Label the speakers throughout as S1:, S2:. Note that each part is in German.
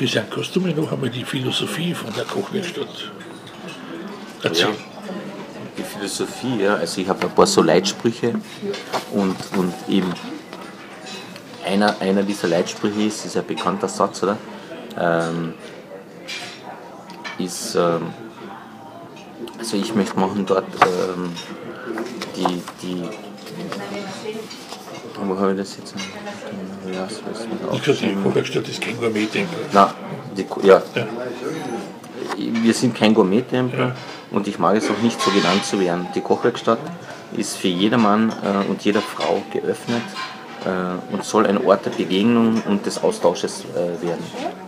S1: Christian, kannst du mir noch einmal die Philosophie von der Kochwerkstatt erzählen?
S2: Ja. Die Philosophie, ja, also ich habe ein paar so Leitsprüche und, und eben einer, einer dieser Leitsprüche ist, ist ein bekannter Satz, oder? Ähm, ist, ähm, also ich möchte machen dort ähm, die, die, wo habe ich das jetzt? Weiß
S1: ich gesagt, die Kochwerkstatt ist kein Gourmet-Tempel.
S2: Nein, die, ja. ja. Wir sind kein Gourmet-Tempel ja. und ich mag es auch nicht so genannt zu werden. Die Kochwerkstatt ist für jedermann äh, und jeder Frau geöffnet äh, und soll ein Ort der Begegnung und des Austausches äh, werden.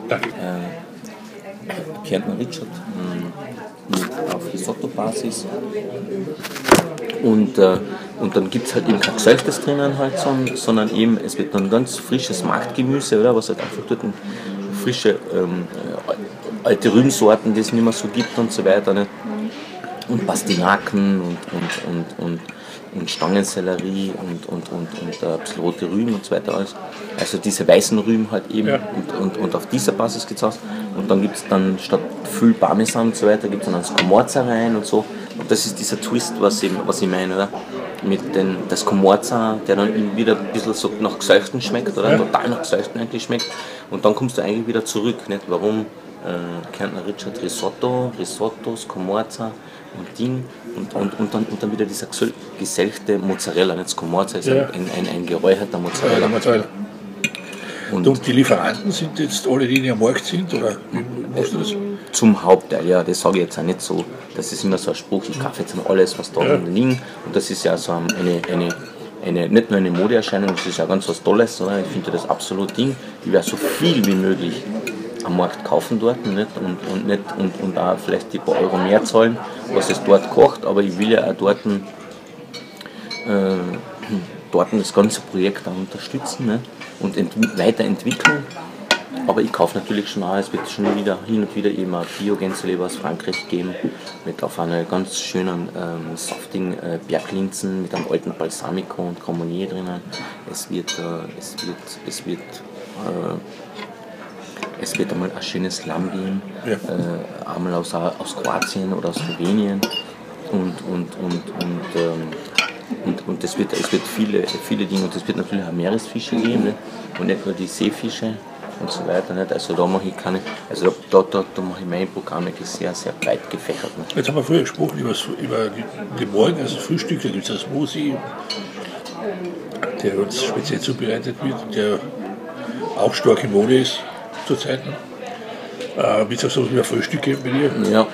S1: Danke.
S2: Äh, Kärntner Richard mh, auf Risotto-Basis. Und, äh, und dann gibt es halt eben kein Gesalztes drinnen halt, sondern eben, es wird dann ganz frisches Marktgemüse, oder, was halt einfach dort frische ähm, äh, alte Rübensorten, die es nicht mehr so gibt und so weiter. Nicht? Und Pastinaken und, und, und, und und Stangensellerie und, und, und, und äh, ein bisschen rote Rüben und so weiter alles. Also diese weißen Rüben halt eben ja. und, und, und auf dieser Basis geht es aus. Und dann gibt es dann statt viel Parmesan und so weiter, gibt es dann das Comorza rein und so. Und das ist dieser Twist, was ich, was ich meine, oder? Mit den, das Comorza, der dann wieder ein bisschen so nach Gesäuchten schmeckt, oder? Ja. Total nach Gesäuchten eigentlich schmeckt. Und dann kommst du eigentlich wieder zurück, nicht? Warum äh, Kärntner Richard Risotto, Risottos, Comorza und Ding und, und, und, dann, und dann wieder dieser geselchte Mozzarella, nicht Scomorza ist ja. ein, ein, ein geräucherter Mozzarella. Mozzarella.
S1: Und, und, die Lieferanten sind jetzt alle, die, die am Markt sind, oder wie machst du das?
S2: Zum Hauptteil, ja, das sage ich jetzt auch nicht so. Das ist immer so ein Spruch, ich kaufe jetzt alles, was da ja. liegt. Und das ist ja so eine, eine, eine, nicht nur eine Modeerscheinung, das ist ja ganz was Tolles, sondern ich finde das absolut Ding. Ich werde so viel wie möglich am Markt kaufen dort nicht? Und, und, nicht, und, und auch vielleicht die paar Euro mehr zahlen, was es dort kocht, aber ich will ja auch dort, äh, dort das ganze Projekt auch unterstützen nicht? und weiterentwickeln. Aber ich kaufe natürlich schon auch, es wird schon wieder hin und wieder eben ein Bio-Gänseleber aus Frankreich geben, mit auf einer ganz schönen ähm, saftigen äh, Berglinsen mit einem alten Balsamico und Cremonier drinnen. Es wird, äh, es wird, es wird äh, es wird einmal ein schönes Lamm geben, ja. äh, einmal aus, aus Kroatien oder aus Slowenien und, und, und, und, ähm, und, und es, wird, es wird viele, viele Dinge und es wird natürlich auch Meeresfische geben ne? und nicht nur die Seefische und so weiter. Nicht? Also da mache ich keine, also da, da, da mache ich mein Programm wirklich sehr, sehr breit gefächert. Nicht?
S1: Jetzt haben wir vorher gesprochen über, über den Morgen, also Frühstück, da gibt es das Smoothie, der uns speziell zubereitet wird, der auch stark in Mode ist zurzeit. Ne? Äh, wird es auch so wie ein Frühstück geben bei dir?
S2: Ja,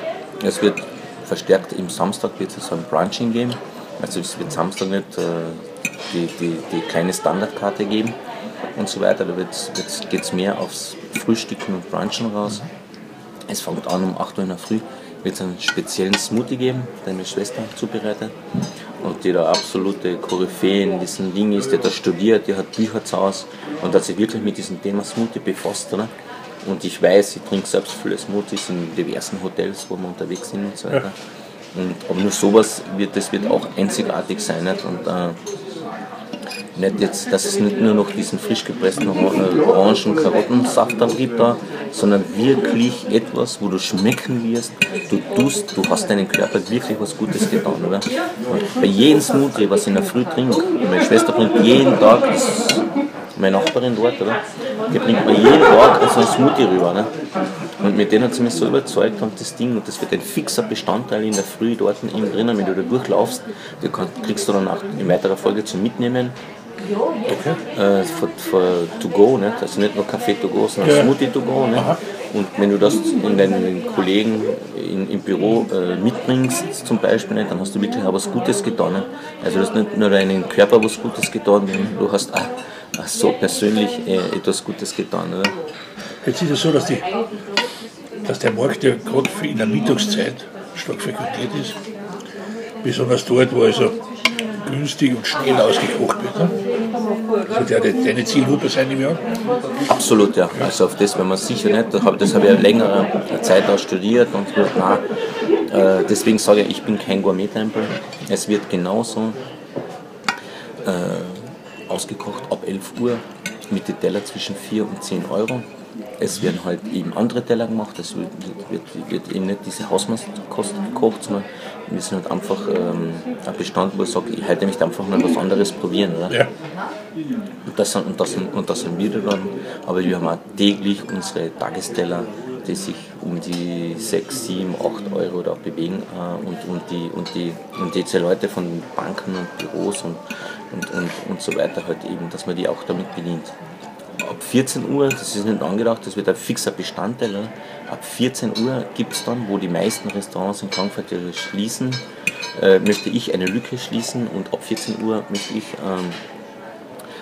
S2: es wird verstärkt im Samstag wird es so ein Brunching geben. Also es wird Samstag nicht äh, die, die, die kleine Standardkarte geben und so weiter. Da geht es mehr aufs Frühstücken und Brunchen raus. Es fängt an um 8 Uhr in der Früh, wird es einen speziellen Smoothie geben, den meine Schwester zubereitet. Und die da absolute Koryphäe in diesem Ding ist, die da studiert, die hat Bücher zu Hause und hat sich wirklich mit diesem Thema Smoothie befasst. Oder? Und ich weiß, ich trinke selbst viele Smoothies in diversen Hotels, wo wir unterwegs sind und so weiter. Und, aber nur sowas wird, das wird auch einzigartig sein. Nicht? Und, äh, nicht jetzt, dass es nicht nur noch diesen frisch gepressten äh, Orangen, Karottensaft dann gibt da, sondern wirklich etwas, wo du schmecken wirst, du tust, du hast deinem Körper wirklich was Gutes getan, oder? Bei jedem Smoothie, was ich in der Früh trinke, meine Schwester bringt jeden Tag, das, meine Nachbarin dort, oder? Die bringt mir jeden Tag so ein Smoothie rüber, ne? Und mit denen hat sie mich so überzeugt und das Ding, und das wird ein fixer Bestandteil in der Früh dort innen drinnen, wenn du da durchlaufst, du kriegst du dann auch in weiterer Folge zum Mitnehmen Okay. Äh, für, für to go, nicht? also nicht nur Kaffee to go, sondern ja. Smoothie to go. Nicht? Und wenn du das in deinen Kollegen in, im Büro äh, mitbringst, zum Beispiel, nicht, dann hast du wirklich auch was Gutes getan. Nicht? Also du hast nicht nur deinen Körper was Gutes getan, du hast auch, auch so persönlich äh, etwas Gutes getan. Nicht?
S1: Jetzt ist es so, dass, die, dass der Markt ja gerade in der Mittagszeit stark frequentiert ist. Besonders dort, wo also günstig und schnell ausgekocht wird. Ne? Also der deine Zielgruppe sein im Jahr?
S2: Absolut, ja. Also auf das, wenn man sicher nicht, das habe ich ja längere Zeit auch studiert und so, nein, äh, deswegen sage ich, ich bin kein Gourmet-Tempel. Es wird genauso äh, ausgekocht ab 11 Uhr mit den Teller zwischen 4 und 10 Euro. Es werden halt eben andere Teller gemacht, es wird, wird, wird eben nicht diese Hausmannskost gekocht, sondern wir sind halt einfach ähm, ein Bestand, wo ich sage, ich hätte mich einfach mal was anderes probieren. Oder? Ja. Und, das sind, und, das sind, und das sind wir dann, aber wir haben auch täglich unsere Tagesteller, die sich um die 6, 7, 8 Euro da bewegen äh, und, und, die, und, die, und die Leute von Banken und Büros und, und, und, und so weiter halt eben, dass man die auch damit bedient ab 14 Uhr, das ist nicht angedacht, das wird ein fixer Bestandteil. Oder? Ab 14 Uhr gibt es dann, wo die meisten Restaurants in Frankfurt schließen, äh, möchte ich eine Lücke schließen und ab 14 Uhr möchte ich ähm,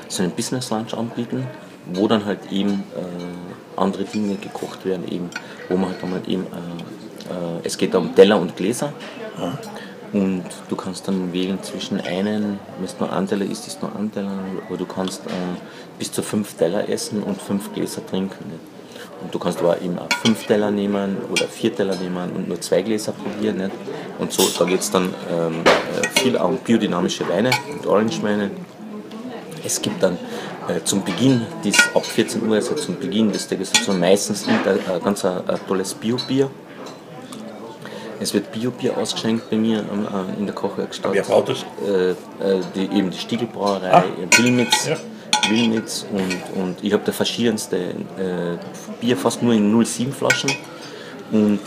S2: so einen Business Lunch anbieten, wo dann halt eben äh, andere Dinge gekocht werden, eben, wo man halt dann halt eben, äh, äh es geht um Teller und Gläser. Ja. Und du kannst dann wählen zwischen einen, wenn es nur ein Teller ist, ist nur ein Teller, aber du kannst äh, bis zu fünf Teller essen und fünf Gläser trinken. Nicht? Und du kannst aber eben auch fünf Teller nehmen oder vier Teller nehmen und nur zwei Gläser probieren. Nicht? Und so, da geht es dann ähm, äh, viel um biodynamische Weine und Orange-Weine. Es gibt dann äh, zum Beginn, dies, ab 14 Uhr, also zum Beginn des Tages, also meistens ein äh, ganz ein, ein tolles Bio-Bier es wird Bio-Bier ausgeschenkt bei mir äh, in der Kochwerkstatt.
S1: Wer braucht das?
S2: Äh, äh, die, eben die Stiegelbrauerei, ah. Wilmitz. Ja. Wilmitz und, und ich habe da verschiedenste äh, Bier, fast nur in 07 Flaschen und,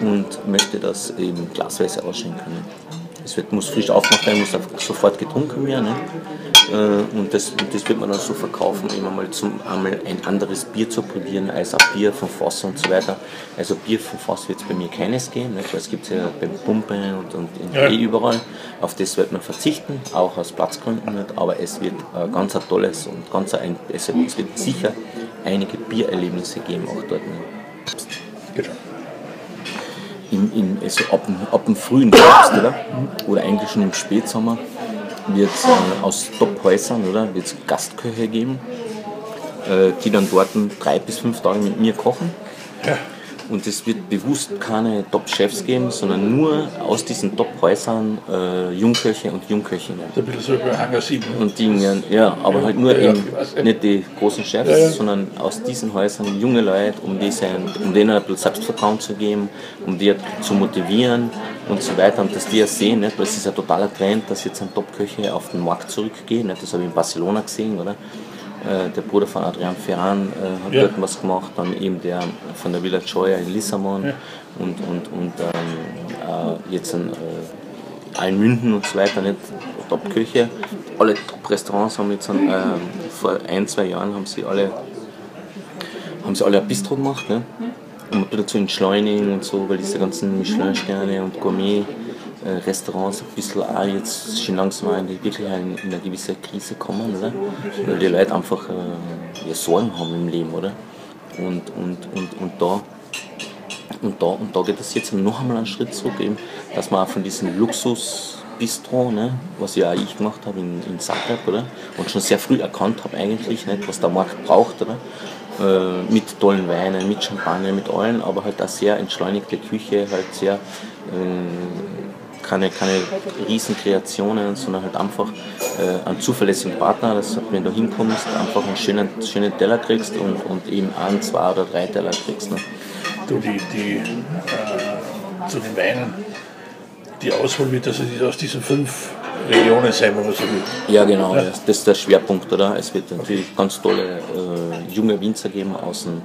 S2: und möchte das eben glasweise ausschenken. Es wird, muss frisch aufgemacht werden, muss sofort getrunken werden. Ne? Äh, und das, das wird man dann so verkaufen, immer mal zum einmal ein anderes Bier zu probieren als ein Bier von Fass und so weiter. Also Bier von Fass wird es bei mir keines geben, weil es gibt es ja beim Pumpe und, und in ja. eh überall. Auf das wird man verzichten, auch aus Platzgründen nicht, aber es wird ein ganz ein tolles und ganz ein, es wird sicher einige Biererlebnisse geben auch dort. Nicht? Genau im, im, also ab, ab dem frühen Herbst, oder? Oder eigentlich schon im Spätsommer wird es äh, aus Top-Häusern, Gastköche geben, äh, die dann dort drei bis fünf Tage mit mir kochen. Ja. Und es wird bewusst keine Top-Chefs geben, sondern nur aus diesen Top-Häusern äh, Jungköche und Jungköchinnen.
S1: So ein bisschen so wie Hangar 7.
S2: Und die, ja, aber ja, halt nur ja, eben nicht die großen Chefs, ja, sondern aus diesen Häusern junge Leute, um, diese, um denen ein bisschen Selbstvertrauen zu geben, um die zu motivieren und so weiter. Und dass die ja sehen, nicht? weil es ist ein totaler Trend, dass jetzt ein Top-Köche auf den Markt zurückgehen. Nicht? Das habe ich in Barcelona gesehen, oder? Äh, der Bruder von Adrian Ferran äh, hat ja. dort was gemacht, dann eben der von der Villa Joya in Lissabon ja. und, und, und ähm, äh, jetzt in äh, Almünden und so weiter, nicht Top-Küche. Alle Top-Restaurants haben jetzt äh, vor ein, zwei Jahren haben sie alle, haben sie alle ein Bistro gemacht, ne? um ein bisschen zu entschleunigen und so, weil diese ganzen Michelin-Sterne und Gourmet Restaurants ein bisschen auch jetzt schon langsam wirklich in, in eine gewisse Krise kommen, oder? Weil die Leute einfach äh, ja, Sorgen haben im Leben, oder? Und, und, und, und da und da, und da geht es jetzt noch einmal einen Schritt zurück, eben, dass man auch von diesem Luxus Bistro, ne, was ja auch ich gemacht habe in, in Zagreb, oder? Und schon sehr früh erkannt habe eigentlich, nicht, was der Markt braucht, oder? Äh, mit tollen Weinen, mit Champagner, mit allen, aber halt auch sehr entschleunigte Küche, halt sehr äh, keine, keine Riesenkreationen, sondern halt einfach äh, einen zuverlässigen Partner, dass wenn du hinkommst, einfach einen schönen, schönen Teller kriegst und, und eben ein, zwei oder drei Teller kriegst. Ne?
S1: Du, die, die äh, zu den Weinen, die Auswahl wird also aus diesen fünf Regionen sein, wenn man so will.
S2: Ja, genau, ja. Das, ist der Schwerpunkt, oder? Es wird natürlich okay. ganz tolle äh, junge Winzer geben aus dem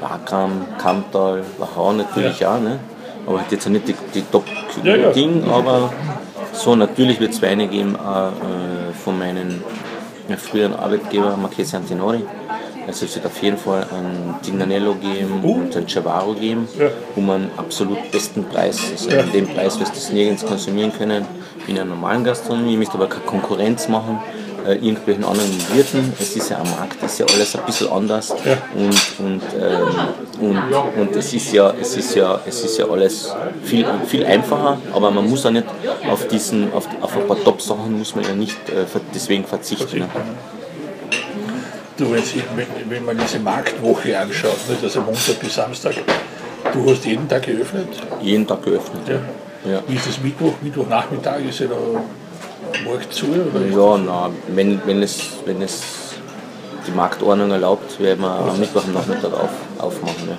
S2: Wagram, Kamptal, Wachau natürlich ja. auch. Ne? aber hat jetzt nicht die, die Top-Ding, ja, ja. aber so natürlich wird es Weine geben äh, von meinen früheren Arbeitgeber Marchese Antinori. Also es wird auf jeden Fall ein Dignanello geben uh. und ein Chavaro geben, ja. wo man absolut besten Preis, also ja. dem Preis wirst du es nirgends konsumieren können, in einer normalen Gastronomie, ihr müsst aber keine Konkurrenz machen äh, irgendwelchen anderen Wirten. Es ist ja am Markt, ist ja alles ein bisschen anders ja. und, und, ähm, und, und es, ist ja, es, ist ja, es ist ja alles viel, viel einfacher, aber man muss ja nicht auf, diesen, auf, auf ein paar Top-Sachen muss man ja nicht äh, deswegen verzichten. Ne?
S1: Du, wenn, wenn man diese Marktwoche anschaut, nicht, also Montag bis Samstag, du hast jeden Tag geöffnet?
S2: Jeden Tag geöffnet, ja.
S1: ja. Wie ist das Mittwoch? Mittwochnachmittag ist ja da Markt zu? Oder
S2: ja, na, wenn, wenn, es, wenn es die Marktordnung erlaubt, werden wir am Mittwoch am Nachmittag auf. aufmachen. Ja.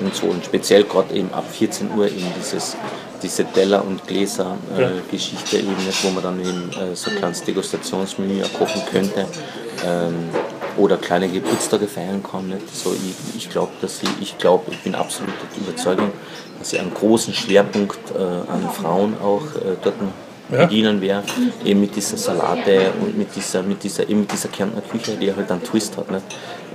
S2: Und so und speziell gerade eben ab 14 Uhr eben dieses diese Teller- und Gläser-Geschichte äh, eben wo man dann eben äh, so ein kleines Degustationsmenü kochen könnte ähm, oder kleine Geburtstage feiern kann. Nicht? So, ich ich glaube, dass ich, ich glaube, ich bin absolut der Überzeugung, dass ich einen großen Schwerpunkt äh, an Frauen auch äh, dort ja. bedienen werde, eben mit dieser Salate und mit dieser, mit dieser, eben mit dieser Kärntner Küche, die halt einen Twist hat. Nicht?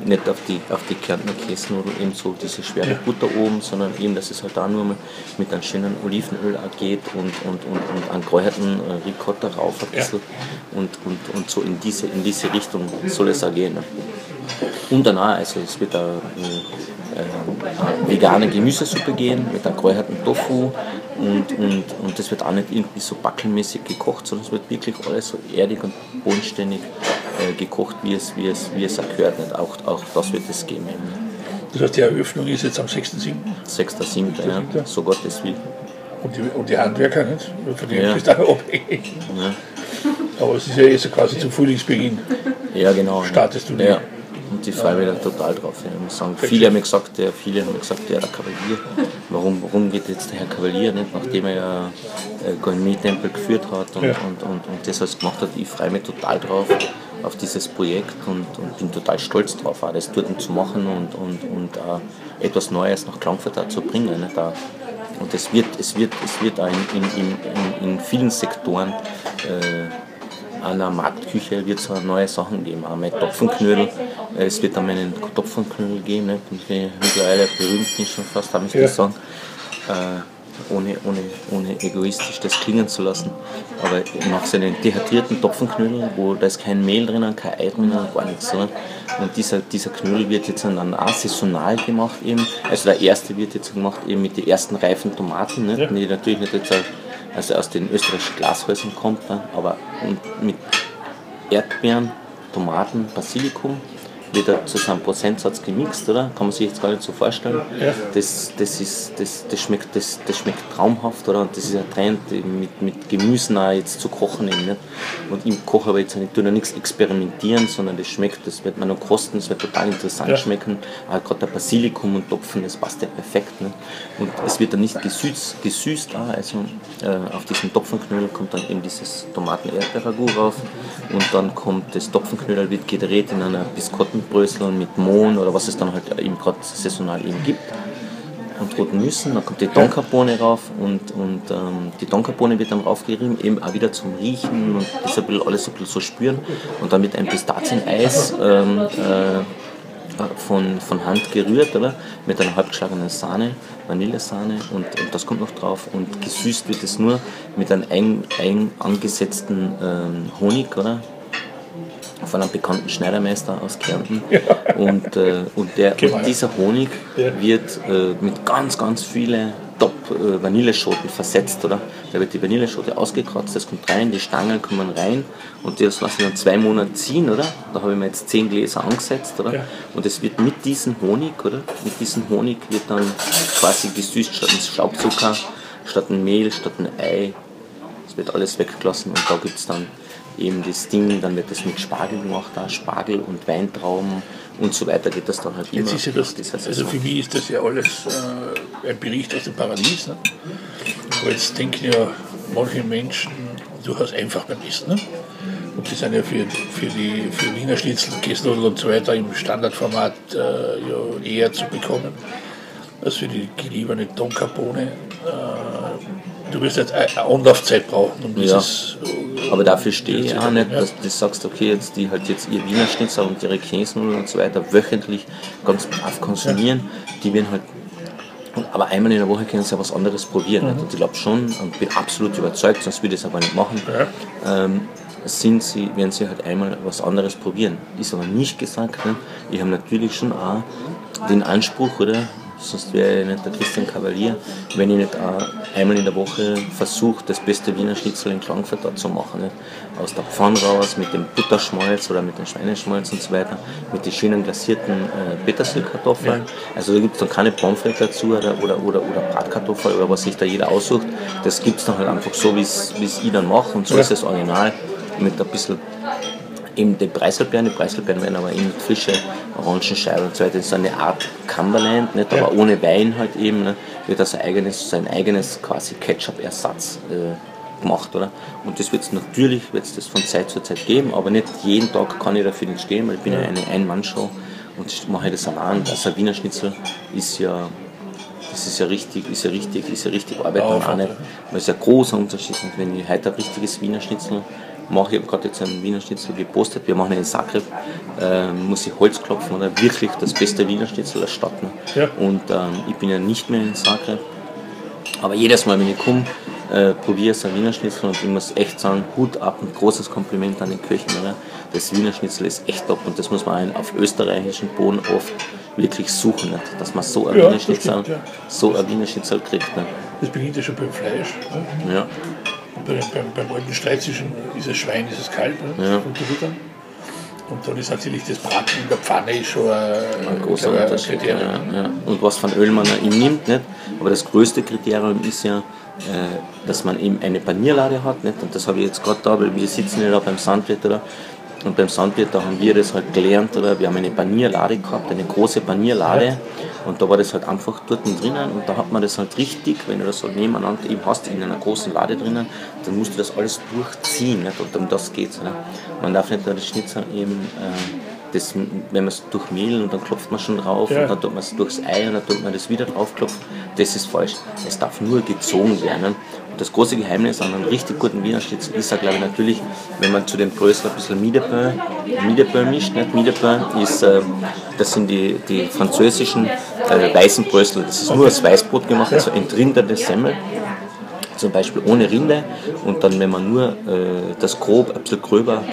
S2: nicht auf die, auf die Kärntner Käsenudeln eben so diese schwere ja. Butter oben, sondern eben, dass es halt da nur mal mit einem schönen Olivenöl geht und, und, und, und einen geräucherten äh, Ricotta rauf ein bisschen. Ja. Und, und, und so in diese, in diese Richtung soll es auch gehen. Ne? Und danach, also es wird eine, äh, vegane Gemüsesuppe gehen mit einem geräucherten Tofu und, und, und das wird auch nicht irgendwie so backelmäßig gekocht, sondern es wird wirklich alles so erdig und bodenständig äh, gekocht, wie es, wie, es, wie es auch gehört. Nicht? Auch, auch das wird es geben.
S1: Das heißt, die Eröffnung ist jetzt am 6.7.
S2: 6.7. Ja, so Gottes Willen.
S1: Und die, und die Handwerker, nicht? Von denen ja. bist du auch abhängig. Ja. Aber es ist ja so quasi zum Frühlingsbeginn.
S2: Ja, genau.
S1: Startest du
S2: ja. Und ich freue mich da total drauf. Ja. Sagen, viele haben gesagt, der, viele haben gesagt, ja, der Kavalier, warum, warum geht jetzt der Herr Kavalier nicht, nachdem er ja äh, Gourmet-Tempel geführt hat und, ja. und, und, und das alles gemacht hat. Ich freue mich total drauf auf dieses Projekt und, und bin total stolz drauf, auch das dort zu machen und, und, und äh, etwas Neues nach Frankfurt zu bringen. Nicht? Und es wird, es wird, es wird auch in, in, in, in vielen Sektoren äh, einer Marktküche wird es neue Sachen geben. Auch mit Topfenknödel. Äh, es wird dann einen Topfenknödel geben. Nicht? Mittlerweile berühmt bin schon fast, habe ich ja. gesagt. Äh, ohne, ohne, ohne egoistisch das klingen zu lassen. Aber ich mache so einen dehydrierten Topfenknödel, wo da ist kein Mehl drinnen, kein Ei drinnen, gar nichts. Oder? Und dieser, dieser Knödel wird jetzt dann auch saisonal gemacht eben. Also der erste wird jetzt gemacht eben mit den ersten reifen Tomaten? Ja. die natürlich nicht jetzt also aus den österreichischen Glashäusern kommt, ne? aber mit Erdbeeren, Tomaten, Basilikum wird er zu seinem Prozentsatz gemixt, oder? Kann man sich jetzt gar nicht so vorstellen. Ja. Das, das, ist, das, das, schmeckt, das, das schmeckt traumhaft, oder? Und das ist ein Trend, mit, mit Gemüsen auch jetzt zu kochen. Eben, nicht? Und im Kochen aber jetzt nicht, tue nichts experimentieren, sondern das schmeckt, das wird man noch kosten, das wird total interessant ja. schmecken. Auch gerade der Basilikum und Topfen, das passt ja perfekt. Nicht? Und es wird dann nicht gesüßt, gesüßt auch, also äh, auf diesen Topfenknödel kommt dann eben dieses Tomaten-Erdbeerragout rauf und dann kommt das Topfenknödel, wird gedreht in einer Biskotten Brösel mit Mohn oder was es dann halt eben gerade saisonal eben gibt. Und roten Nüssen, dann kommt die Donkerbohne rauf und, und ähm, die Donkerbohne wird dann raufgerieben, eben auch wieder zum Riechen und das ein bisschen, alles ein bisschen so spüren. Und dann mit einem Pistazieneis ähm, äh, von, von Hand gerührt, oder? Mit einer halbgeschlagenen Sahne, Vanillesahne und, und, das kommt noch drauf. Und gesüßt wird es nur mit einem ein, ein angesetzten ähm, Honig, oder? Von einem bekannten Schneidermeister aus Kärnten. Ja. Und, äh, und, der, und dieser Honig ja. wird äh, mit ganz, ganz vielen Top-Vanilleschoten äh, versetzt, oder? Da wird die Vanilleschote ausgekratzt, das kommt rein, die Stangen kommen rein und das lassen wir dann zwei Monate ziehen, oder? Da habe ich mir jetzt zehn Gläser angesetzt, oder? Ja. Und es wird mit diesem Honig, oder? Mit diesem Honig wird dann quasi gesüßt statt ein Staubzucker, statt ein Mehl, statt ein Ei. Es wird alles weggelassen und da gibt es dann eben das Ding, dann wird das mit Spargel gemacht, auch Spargel und Weintrauben und so weiter geht das dann halt
S1: Jetzt immer. Ist ja das, das also für mich ist das ja alles äh, ein Bericht aus dem Paradies. Ne? Aber jetzt denken ja manche Menschen durchaus einfach beim Essen. Ne? Und die sind ja für, für die für Wiener Schnitzel, Käsenudel und so weiter im Standardformat äh, ja, eher zu bekommen als für die geliebene Donkerbohne. Äh, du wirst jetzt eine Anlaufzeit brauchen, um dieses
S2: ja aber dafür stehe ich auch nicht, dass du sagst, okay, jetzt die halt jetzt ihr Wiener Schnitzel und ihre Käsenudeln und so weiter wöchentlich ganz brav konsumieren, die werden halt aber einmal in der Woche können sie ja was anderes probieren. Mhm. Und ich glaube schon und bin absolut überzeugt, sonst würde ich es aber nicht machen. Ja. Ähm, sind sie, werden sie halt einmal was anderes probieren. Ist aber nicht gesagt. Ne? Ich habe natürlich schon auch den Anspruch, oder sonst wäre ich nicht der Christian Kavalier, wenn ich nicht einmal in der Woche versuche, das beste Wiener Schnitzel in Klagenfurt zu machen. Nicht? Aus der Pfanne raus, mit dem Butterschmalz oder mit dem Schweineschmalz und so weiter, mit den schönen glasierten äh, Petersilkartoffeln. Ja. Also da gibt es dann keine Pommes dazu oder, oder, oder, oder Bratkartoffeln oder was sich da jeder aussucht. Das gibt es dann halt einfach so, wie es ich dann mache und so ja. ist das Original mit ein bisschen eben die Preiselbeeren, die Preiselbeeren werden aber eben mit frische Orangenscheiben und so weiter. Das ist eine Art Cumberland, nicht? aber
S1: Ja.
S2: ohne Wein halt eben. Ne? Wird also eigenes, sein eigenes quasi Ketchup-Ersatz äh, gemacht, oder? Und das wird es natürlich wird's das von Zeit zu Zeit geben, aber nicht jeden Tag kann ich dafür nicht stehen, weil ich bin ja eine Ein-Mann-Show und ich mache das allein. Also ein Wiener Schnitzel ist ja das ist ja richtig, ist ja richtig, ist ja richtig Arbeit dann auch nicht. Das ist ein großer Unterschied. Und wenn ich heute ein richtiges Wiener Schnitzel mache, ich habe gerade jetzt einen Wiener Schnitzel gepostet, wir machen ihn in Zagreb, äh, muss ich Holz klopfen oder wirklich das beste Wiener Schnitzel der Stadt. Ne?
S1: Ja.
S2: Und ähm, ich bin ja nicht mehr in Zagreb. Aber jedes Mal, wenn ich komme, äh, probiere ich ein Wiener Schnitzel und ich muss echt sagen, Hut ab und großes Kompliment an den Köchen. Oder? Das Wiener Schnitzel ist echt top und das muss man auf österreichischen Boden oft wirklich suchen, nicht? dass man so ein
S1: Ja,
S2: Wiener Schnitzel,
S1: stimmt, ja.
S2: so ein Wiener Schnitzel kriegt. Ne?
S1: Das beginnt ja schon beim Fleisch. Ne?
S2: Ja.
S1: Bei, beim, beim alten Streit zwischen ist es Schwein, ist es Kalb ne?
S2: Ja.
S1: unterwittern. Und dann ist natürlich das Braten in der Pfanne ist schon ein,
S2: Ein großer
S1: ein
S2: Unterschied. Ja,
S1: Kriterium.
S2: ja. Und was von Öl man ihm nimmt, nicht? aber das größte Kriterium ist ja, äh, dass man eben eine Panierlade hat. Nicht? Und das habe ich jetzt gerade da, weil wir sitzen ja da beim Sandwirt. Oder? Und beim Sandwirt, da haben wir das halt gelernt. Oder? Wir haben eine Panierlade gehabt, eine große Panierlade. Und da war das halt einfach dort drinnen. Und da hat man das halt richtig, wenn du das so nebeneinander eben hast, in einer großen Lade drinnen, dann musst du das alles durchziehen. Nicht? Und um das geht es. Man darf nicht nur das Schnitzel eben. Äh, das, wenn man es durchmehlen und dann klopft man schon drauf
S1: Ja.
S2: und dann tut man es durchs Ei und dann tut man das wieder draufklopfen. Das ist falsch. Es darf nur gezogen werden. Das große Geheimnis an einem richtig guten Wiener Schnitzel ist ja, glaube ich, natürlich, wenn man zu dem Brösel ein bisschen Miederbön, Miederbön mischt. Nicht? Miederbön ist, äh, das sind die, die französischen äh, weißen Brösel. Das ist nur aus Weißbrot gemacht, also entrinderte Semmel zum Beispiel ohne Rinde und dann, wenn man nur äh, das grob, ein bisschen gröber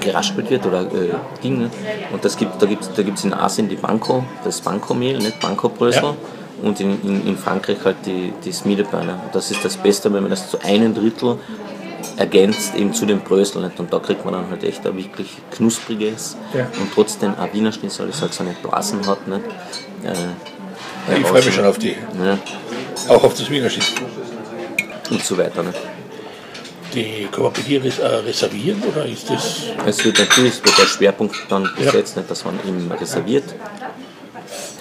S2: geraspelt wird oder äh, Ding. Ne? Und das gibt, da gibt es da gibt's in Asien die Banco, das Banco-Mehl, nicht Banco-Brösel.
S1: Ja.
S2: Und in, in, in Frankreich halt die, die Smiedebeine. Das ist das Beste, wenn man das zu einem Drittel ergänzt eben zu dem Brösel. Nicht? Und da kriegt man dann halt echt ein wirklich knuspriges
S1: Ja.
S2: und trotzdem ein Wiener Schnitzel, das halt so eine Blasen hat. Nicht? Äh,
S1: Ja, ich freue mich schon auf die.
S2: Ja,
S1: Auch auf das Wiener Schnitzel.
S2: und so weiter. Nicht?
S1: Die kann man bei dir res äh, reservieren oder ist das.
S2: Es wird natürlich es wird der Schwerpunkt dann
S1: Ja.
S2: gesetzt, nicht, dass man eben reserviert.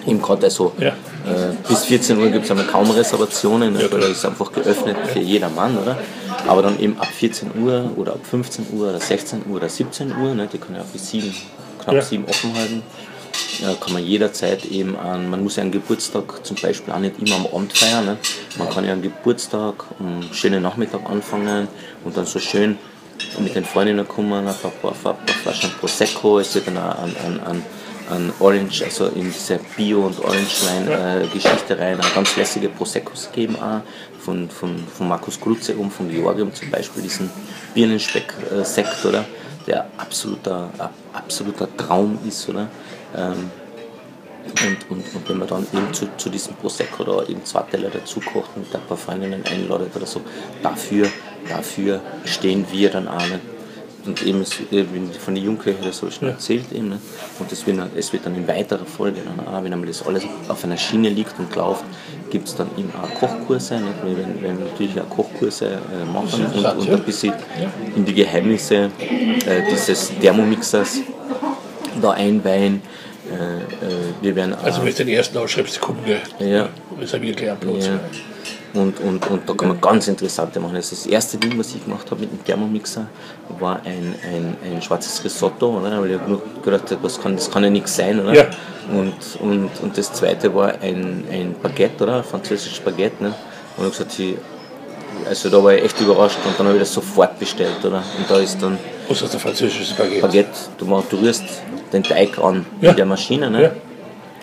S2: Eben gerade also
S1: Ja.
S2: äh, bis 14 Uhr gibt es einmal kaum Reservationen, weil da ist einfach geöffnet für jedermann, oder? Aber dann eben ab 14 Uhr oder ab 15 Uhr oder 16 Uhr oder 17 Uhr, ne, die können ja bis 7, knapp
S1: Ja.
S2: 7 offen halten, ja, kann man jederzeit eben an, man muss ja einen Geburtstag zum Beispiel auch nicht immer am Abend feiern. Ne? Man kann ja einen Geburtstag am schönen Nachmittag anfangen und dann so schön mit den Freundinnen kommen, auf ein paar, auf ein paar Flaschen Prosecco, es wird dann auch an, an, an, an Orange, also in diese Bio- und Orange-Wein-Geschichte rein, auch ganz lässige Proseccos geben auch, von, von, von Markus Grutze um, von Georgium zum Beispiel, diesen Birnenspeck-Sekt, oder? Der absoluter, ab- absoluter Traum ist, oder? Ähm, und, und, und wenn man dann eben zu, zu diesem Prosecco da eben zwei Teller dazu kocht und ein paar Freundinnen einladet oder so, dafür, dafür stehen wir dann auch nicht. Und eben von den Jungköchen, das habe ich schon erzählt eben. Ne? Und es wird, dann- es wird dann in weiterer Folge dann auch, wenn einmal das alles auf einer Schiene liegt und läuft, gibt es dann eben auch Kochkurse. Nicht? Wir werden, werden natürlich auch Kochkurse äh, machen und, und ein bisschen in die Geheimnisse äh, dieses Thermomixers da einweihen. Äh, äh, wir werden
S1: Also, wenn du den ersten wir
S2: ja,
S1: reserviert gleich am Platz.
S2: ja. Und, und, und da kann man ganz interessante machen. Also das erste Ding, was ich gemacht habe mit dem Thermomixer, war ein, ein, ein schwarzes Risotto. Oder? Weil ich habe nur gedacht, was kann, das kann ja nichts sein. Oder?
S1: Ja.
S2: Und, und, und das zweite war ein, ein Baguette, oder? ein französisches Baguette. Ne? Und ich gesagt, ich, also da war ich echt überrascht und dann habe ich das sofort bestellt. Oder? Und da ist dann
S1: Was ist der französische Baguette?
S2: Baguette, du, du rührst den Teig an
S1: Ja.
S2: mit der Maschine. Ne?
S1: Ja.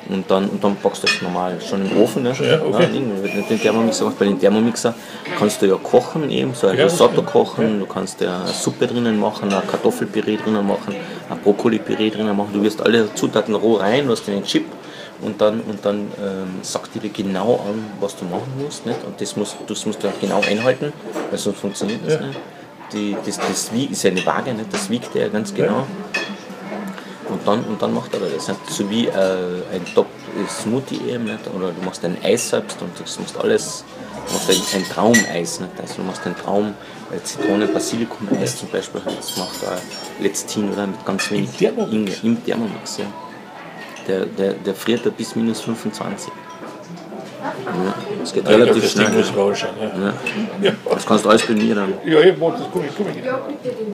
S2: Und dann, und dann backst du das normal schon im Ofen. Ne?
S1: Ja, okay.
S2: nicht den Thermomixer gemacht. Bei den Thermomixer kannst du ja kochen, eben so ein
S1: Ja,
S2: Risotto kochen, du kannst ja eine Suppe drinnen machen, ein Kartoffelpüree drinnen machen, ein Brokkoli-Püree drinnen machen. Du wirst alle Zutaten roh rein, du hast den Chip und dann, und dann ähm, sagt die dir genau an, was du machen musst. Nicht? Und das musst, das musst du auch genau einhalten, weil sonst funktioniert das
S1: Ja.
S2: nicht. Die, das, das wiegt, ist ja eine Waage, nicht? das wiegt ja ganz genau. Und dann, und dann macht er das. Nicht? So wie äh, ein Top-Smoothie eben. Nicht? Oder du machst ein Eis selbst und das musst alles Du machst ein, ein Traumeis. Nicht? Also du machst ein Traum, äh, Zitrone-Basilikum-Eis zum Beispiel. Das macht äh, Letztin oder mit ganz wenig
S1: Thermomix?
S2: Ingwer. Im Thermomix, ja. Der, der, der friert da bis minus 25. Ja, das geht
S1: Ja,
S2: relativ
S1: das Ding
S2: schnell.
S1: muss rausschauen. Ja.
S2: Ja. Das kannst du alles bei mir dann.
S1: Ja, ich mach das, komm, ich, komm ich.